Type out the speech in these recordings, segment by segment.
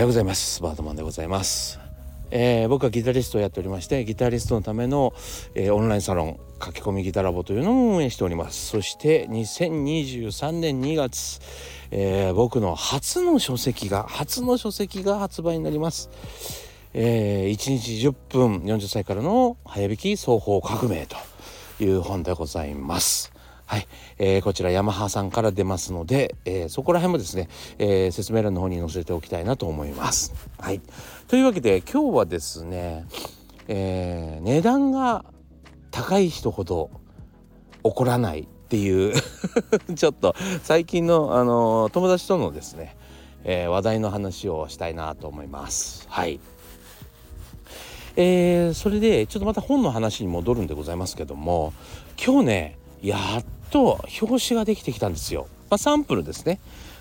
ようございます。バードマンでございます、えー僕はギタリストをやっておりましてギタリストのための、えーオンラインサロン書き込みギタラボというのを運営しております。そして2023年2月、えー僕の初の書籍が初の書籍が発売になります。え、1日10分40歳からの早弾き双方革命という本でございます。はい、えーこちらヤマハさんから出ますので、えーそこら辺もですね、えー説明欄の方に載せておきたいなと思います。はい、というわけで今日はですね、えー値段が高い人ほど怒らないっていう ちょっと最近の、あの友達とのですね、えー話題の話をしたいなと思います。はい。えーそれでちょっとまた本の話に戻るんでございますけども今日ねやっと表紙ができてきたんですよ。まあ、サンプルですね。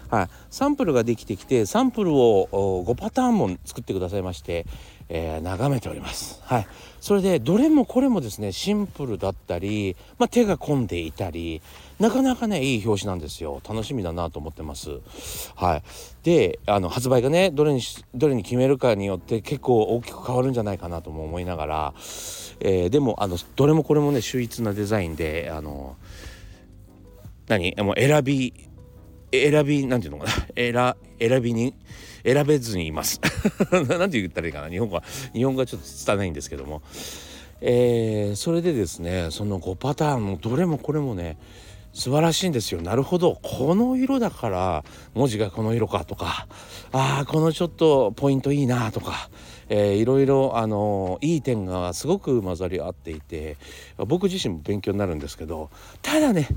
はい、サンプルができてきてサンプルを5パターンも作ってくださいまして、えー眺めております。はい、それでどれもこれもですねシンプルだったり、まあ、手が込んでいたりなかなかねいい表紙なんですよ楽しみだなと思ってます。はい、であの発売がねどれにどれに決めるかによって結構大きく変わるんじゃないかなとも思いながら、えーでもあのどれもこれもね秀逸なデザインであの何？もう選び選びなんていうのかな。選選びに選べずにいます。なんて言ったらいいかな。日本語は日本語はちょっと拙いんですけども、えーそれでですねその5パターンもどれもこれもね素晴らしいんですよ。なるほど。この色だから文字がこの色かとかあーこのちょっとポイントいいなとか、えーいろいろあのいい点がすごく混ざり合っていて僕自身も勉強になるんですけどただね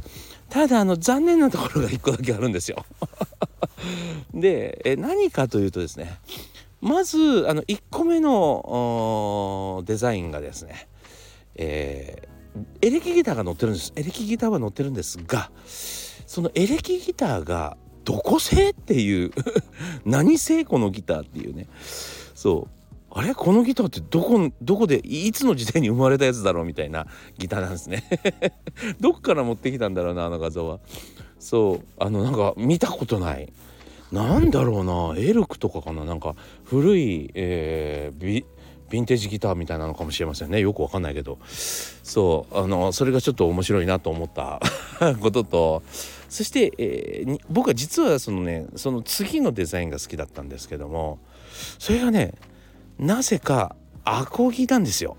ただあの残念なところが1個だけあるんですよ。でえ何かというとですねまずあの1個目のデザインがですね、えーエレキギターが載ってるんです。エレキギターは載ってるんですがそのエレキギターがどこ製っていう 何製このギターっていうね。そう。あれ？このギターってどこどこでいつの時代に生まれたやつだろうみたいなギターなんですね。どっから持ってきたんだろうなあの画像は。そう。あのなんか見たことない。なんだろうなエルクとかかな？なんか古い、えービヴィンテージギターみたいなのかもしれませんね。よくわかんないけど。そう。あのそれがちょっと面白いなと思った ことと。そして、えー僕は実はそのねその次のデザインが好きだったんですけどもそれがねなぜかアコギなんですよ。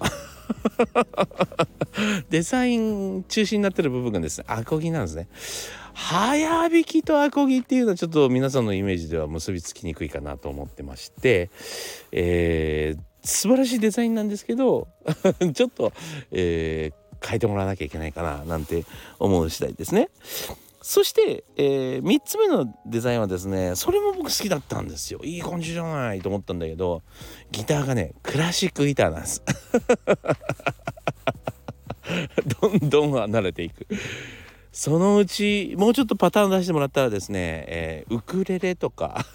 デザイン中心になってる部分がですねアコギなんですね。早弾きとアコギっていうのはちょっと皆さんのイメージでは結びつきにくいかなと思ってまして、えー素晴らしいデザインなんですけど ちょっと、えー変えてもらわなきゃいけないかななんて思う次第ですね。そして、え3つ目のデザインはですねそれも僕好きだったんですよ。いい感じじゃないと思ったんだけどギターがねクラシックギターなんです。どんどん離れていく。そのうちもうちょっとパターン出してもらったらですね、えーウクレレとか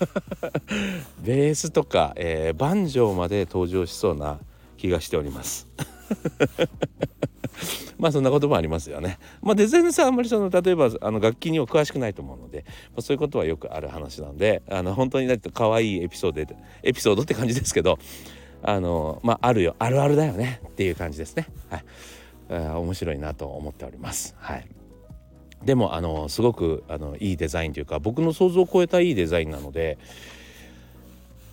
ベースとか、えーバンジョーまで登場しそうな気がしております。まあそんなこともありますよね。まあデザイナーさんあんまりその例えばあの楽器には詳しくないと思うので、まあ、そういうことはよくある話なんであの本当にだって可愛いエピソードでエピソードって感じですけどあのまああるよあるあるだよねっていう感じですね。はい、あー面白いなと思っております。はい。でもあのすごくあのいいデザインというか僕の想像を超えたいいデザインなので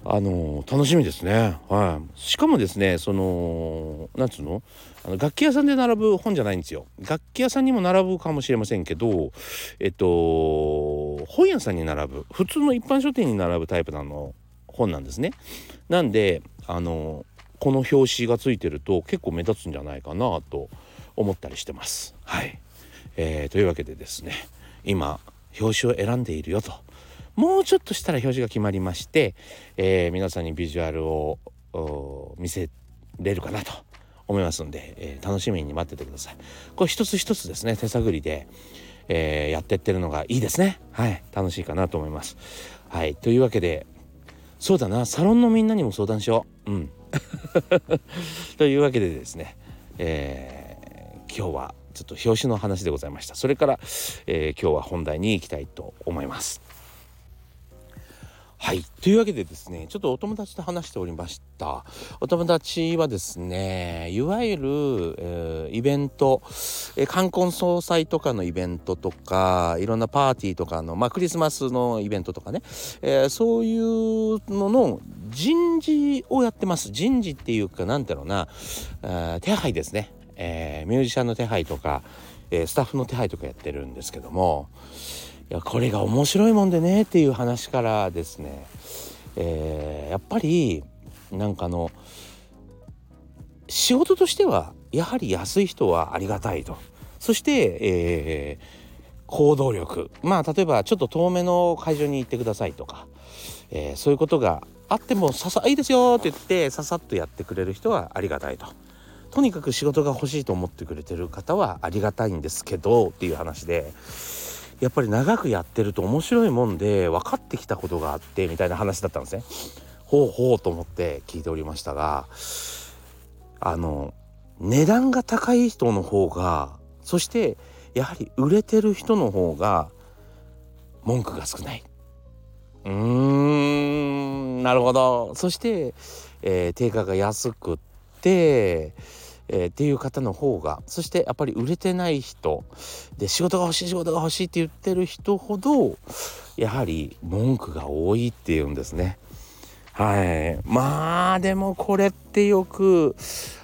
あの楽しみですね。はい。しかもですね、そのなんつうの、あの楽器屋さんで並ぶ本じゃないんですよ。楽器屋さんにも並ぶかもしれませんけど、えっと本屋さんに並ぶ普通の一般書店に並ぶタイプなの本なんですね。なんであのこの表紙がついてると結構目立つんじゃないかなと思ったりしてます。はい。えーというわけでですね、今表紙を選んでいるよと。もうちょっとしたら表紙が決まりまして、えー皆さんにビジュアルを見せれるかなと思いますので、えー楽しみに待っててください。これ一つ一つですね手探りで、えーやってってるのがいいですね。はい楽しいかなと思います。はいというわけでそうだなサロンのみんなにも相談しよう。うん。というわけでですね、えー今日はちょっと表紙の話でございました。それから、えー今日は本題に行きたいと思います。はい。というわけでですねちょっとお友達と話しておりました。お友達はですねいわゆる、えー、イベント、えー、冠婚葬祭とかのイベントとかいろんなパーティーとかの、まあ、クリスマスのイベントとかね、えー、そういうのの人事をやってます。人事っていうかなんていうのな、えー、手配ですね、え、ミュージシャンの手配とか、え、スタッフの手配とかやってるんですけども。いやこれが面白いもんでねっていう話からですね、えー、やっぱりなんかの仕事としてはやはり安い人はありがたいと。そして、えー、行動力。まあ例えばちょっと遠めの会場に行ってくださいとか、えー、そういうことがあってもささいいですよって言ってささっとやってくれる人はありがたいと。とにかく仕事が欲しいと思ってくれてる方はありがたいんですけどっていう話で。やっぱり長くやってると面白いもんで分かってきたことがあってみたいな話だったんですね。ほうほうと思って聞いておりましたがあの値段が高い人の方がそしてやはり売れてる人の方が文句が少ない。うーんなるほどそして、えー、定価が安くってえー、っていう方の方がそしてやっぱり売れてない人で仕事が欲しい仕事が欲しいって言ってる人ほどやはり文句が多いっていうんですね。はいまあでもこれってよく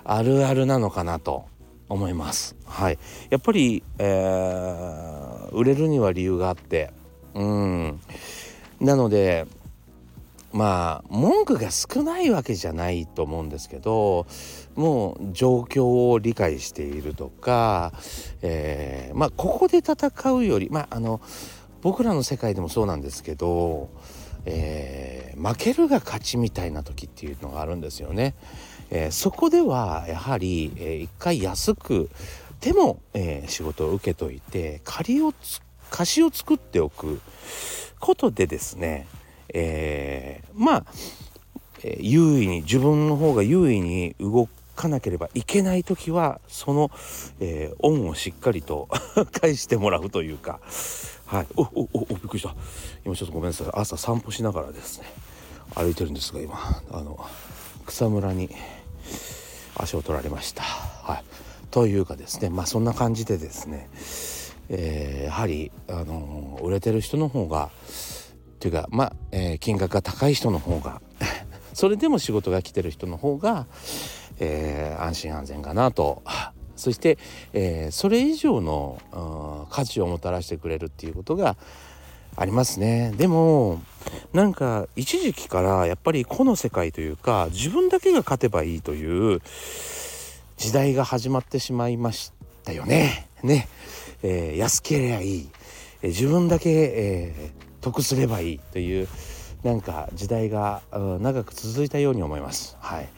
あるあるなのかなと思います。はい、やっぱり、えー、売れるには理由があってうんなのでまあ文句が少ないわけじゃないと思うんですけどもう状況を理解しているとか、えー、まあここで戦うよりまああの僕らの世界でもそうなんですけど、えー、負けるが勝ちみたいな時っていうのがあるんですよね。えー、そこではやはり、えー、一回安くでも、えー、仕事を受けといて借りを貸しを作っておくことでですねえー、まあ、えー、優位に自分の方が優位に動かなければいけない時はその、えー、恩をしっかりと 返してもらうというか。はい。おおおびっくりした。今ちょっとごめんなさい。朝散歩しながらですね歩いてるんですが今あの草むらに足を取られました。はい、というかですねまあそんな感じでですね、えー、やはり、あの売れてる人の方がっていうかまあ、えー、金額が高い人の方が それでも仕事が来てる人の方が、えー、安心安全かなと。そして、えー、それ以上の価値をもたらしてくれるっていうことがありますね。でもなんか一時期からやっぱりこの世界というか自分だけが勝てばいいという時代が始まってしまいましたよね。ね、えー、安ければいい、自分だけ、えー、得すればいいというなんか時代が長く続いたように思います。はい、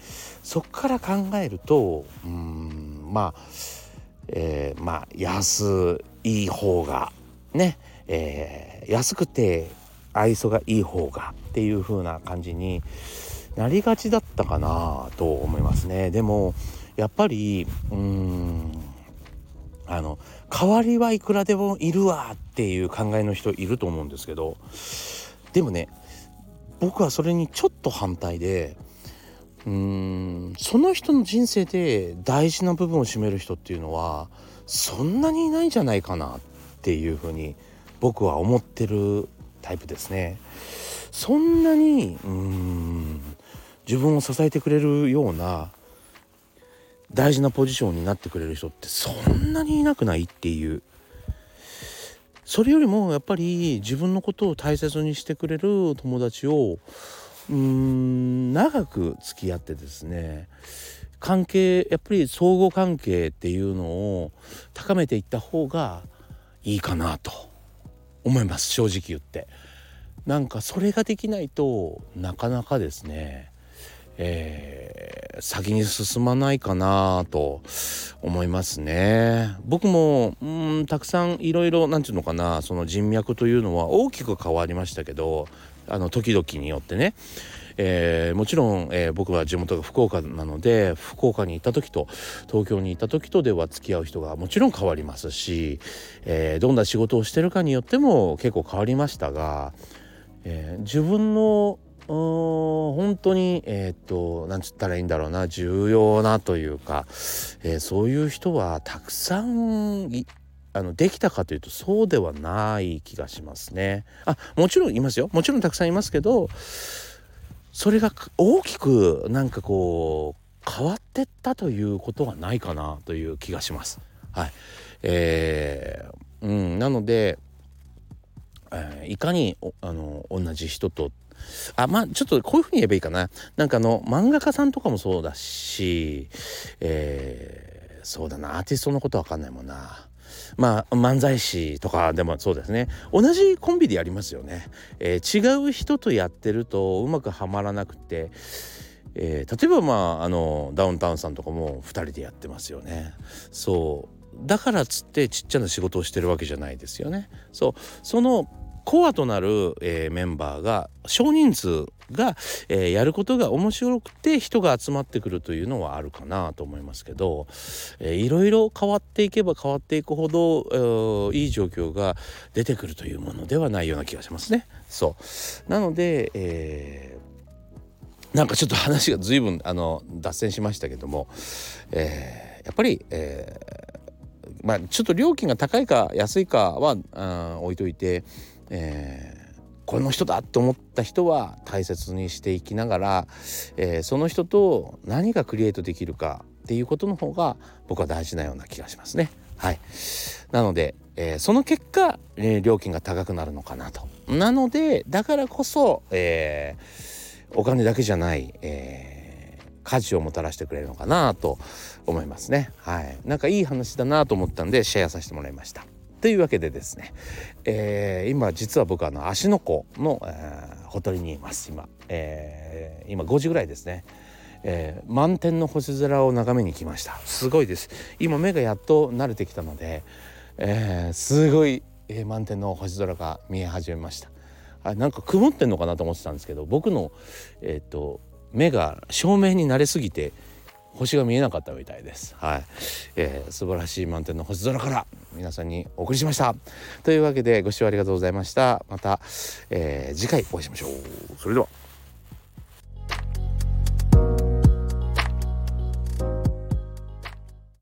そこから考えるとうんまあ、えー、まあ安い方がね、えー、安くて愛想がいい方がっていう風な感じになりがちだったかなと思いますね。でもやっぱりうんあの代わりはいくらでもいるわっていう考えの人いると思うんですけどでもね僕はそれにちょっと反対でうーんその人の人生で大事な部分を占める人っていうのはそんなにいないんじゃないかなっていうふうに僕は思ってるタイプですね。そんなにうん自分を支えてくれるような大事なポジションになってくれる人ってそんなにいなくないっていう。それよりもやっぱり自分のことを大切にしてくれる友達をうーん長く付き合ってですね関係やっぱり相互関係っていうのを高めていった方がいいかなと思います正直言って。なんかそれができないとなかなかですねえー、先に進まないかなと思いますね。僕もうんたくさんいろいろ何て言うのかなその人脈というのは大きく変わりましたけどあの時々によってね、えー、もちろん、えー、僕は地元が福岡なので福岡に行った時と東京に行った時とでは付き合う人がもちろん変わりますし、えー、どんな仕事をしてるかによっても結構変わりましたがえ、自分の本当にえっ、と何つったらいいんだろうな重要なというか、えー、そういう人はたくさんあのできたかというとそうではない気がしますね。あもちろんいますよもちろんたくさんいますけどそれが大きくなんかこう変わってったということはないかなという気がします。はいえー、うん、なので、えー、いかにあの同じ人とあまあちょっとこういうふうに言えばいいかな。なんかあの漫画家さんとかもそうだし、えー、そうだな。アーティストのことわかんないもんな。まあ漫才師とかでもそうですね。同じコンビでやりますよね、えー、違う人とやってるとうまくはまらなくて、えー、例えばまああのダウンタウンさんとかも2人でやってますよね。そう。だからつってちっちゃな仕事をしてるわけじゃないですよね。そう。そのコアとなる、えー、メンバーが少人数が、えー、やることが面白くて人が集まってくるというのはあるかなと思いますけど、えー、いろいろ変わっていけば変わっていくほど、えー、いい状況が出てくるというものではないような気がしますね。そうなので、えー、なんかちょっと話が随分あの脱線しましたけども、えー、やっぱり、えー、まあちょっと料金が高いか安いかはあ置いといてえー、この人だと思った人は大切にしていきながら、えー、その人と何がクリエイトできるかっていうことの方が僕は大事なような気がしますね。はい、なので、えー、その結果、えー、料金が高くなるのかなと。なのでだからこそ、えー、お金だけじゃない、えー、価値をもたらしてくれるのかなと思いますね。はい、なんかいい話だなと思ったんでシェアさせてもらいました。というわけでですね、えー、今実は僕あの芦ノ湖の、えー、ほとりにいます。今、えー、今5時ぐらいですね、えー、満天の星空を眺めに来ました。すごいです。今目がやっと慣れてきたので、えー、すごい、えー、満天の星空が見え始めました。あなんか曇ってんのかなと思ってたんですけど僕のえっ、と目が照明に慣れすぎて星が見えなかったみたいです。はい、えー、素晴らしい満天の星空から皆さんにお送りしました。というわけでご視聴ありがとうございました。また、えー、次回お会いしましょう。それでは。